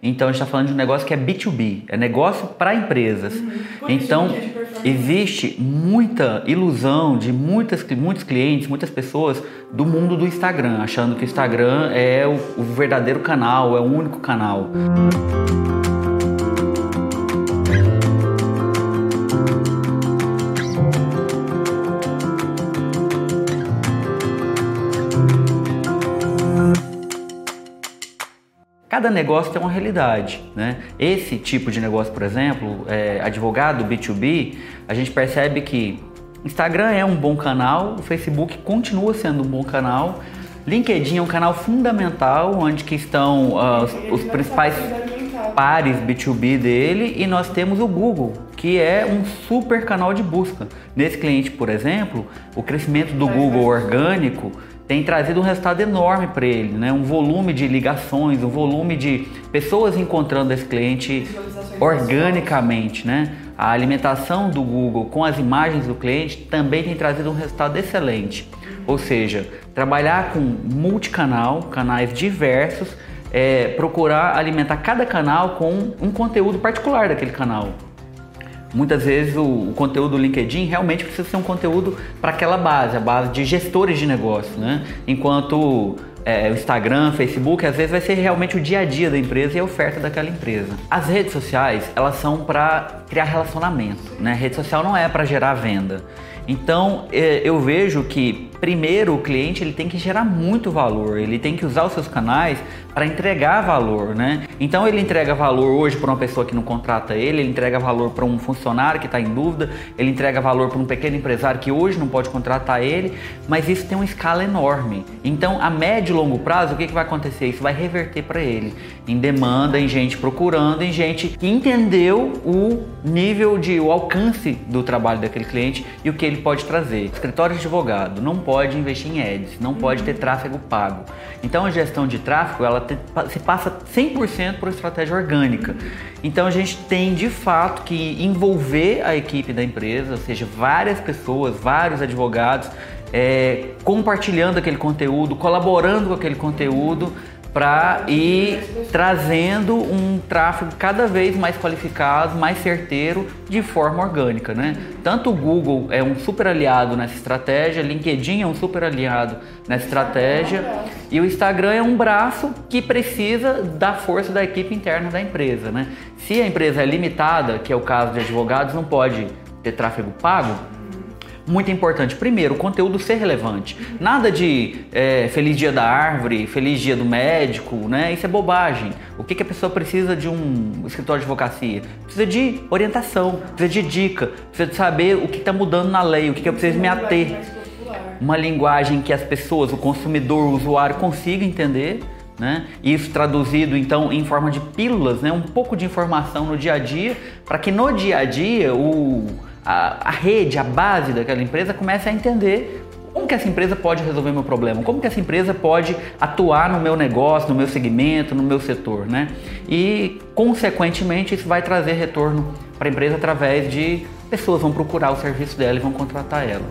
Então a gente está falando de um negócio que é B2B, é negócio para empresas. Uhum. Então existe muita ilusão de muitas, muitos clientes, muitas pessoas do mundo do Instagram, achando que o Instagram é o, o verdadeiro canal, é o único canal. Cada negócio tem uma realidade, né? Esse tipo de negócio, por exemplo, é, advogado B2B, a gente percebe que Instagram é um bom canal, o Facebook continua sendo um bom canal, LinkedIn é um canal fundamental, onde que estão uh, os, os principais pares B2B dele e nós temos o Google, que é um super canal de busca. Nesse cliente, por exemplo, o crescimento do Google orgânico tem trazido um resultado enorme para ele, né? um volume de ligações, um volume de pessoas encontrando esse cliente organicamente. Né? A alimentação do Google com as imagens do cliente também tem trazido um resultado excelente. Ou seja, trabalhar com multicanal, canais diversos, é, procurar alimentar cada canal com um conteúdo particular daquele canal. Muitas vezes o, o, conteúdo do LinkedIn realmente precisa ser um conteúdo para aquela base, a base de gestores de negócio, né? Enquanto é, o Instagram, Facebook, às vezes vai ser realmente o dia a dia da empresa e a oferta daquela empresa. As redes sociais, elas são para criar relacionamento, né? A rede social não é para gerar venda. Então é, eu vejo que primeiro o cliente ele tem que gerar muito valor, ele tem que usar os seus canais para entregar valor, né? Então ele entrega valor hoje para uma pessoa que não contrata ele, ele entrega valor para um funcionário que está em dúvida, ele entrega valor para um pequeno empresário que hoje não pode contratar ele, mas isso tem uma escala enorme. Então a médio e longo prazo o que, que vai acontecer? Isso vai reverter para ele em demanda, em gente procurando, em gente que entendeu o nível de o alcance do trabalho daquele cliente e o que ele pode trazer. escritório de advogado não pode investir em ads, não pode ter tráfego pago. Então a gestão de tráfego ela te, se passa 100% por estratégia orgânica. Então a gente tem de fato que envolver a equipe da empresa, ou seja, várias pessoas, vários advogados, é, compartilhando aquele conteúdo, colaborando com aquele conteúdo para ir trazendo um tráfego cada vez mais qualificado, mais certeiro, de forma orgânica, né? Tanto o Google é um super aliado nessa estratégia, LinkedIn é um super aliado nessa estratégia e o Instagram é um braço que precisa da força da equipe interna da empresa, né? Se a empresa é limitada, que é o caso de advogados, não pode ter tráfego pago, muito importante. Primeiro, o conteúdo ser relevante. Nada de é, feliz dia da árvore, feliz dia do médico, né? Isso é bobagem. O que, que a pessoa precisa de um escritório de advocacia? Precisa de orientação, precisa de dica, precisa de saber o que está mudando na lei, o que, que eu preciso me ater. Uma linguagem que as pessoas, o consumidor, o usuário consiga entender. Né? Isso traduzido então em forma de pílulas, né? um pouco de informação no dia a dia, para que no dia a dia o, a, a rede, a base daquela empresa comece a entender como que essa empresa pode resolver meu problema? Como que essa empresa pode atuar no meu negócio, no meu segmento, no meu setor, né? E, consequentemente, isso vai trazer retorno para a empresa através de pessoas vão procurar o serviço dela e vão contratar ela.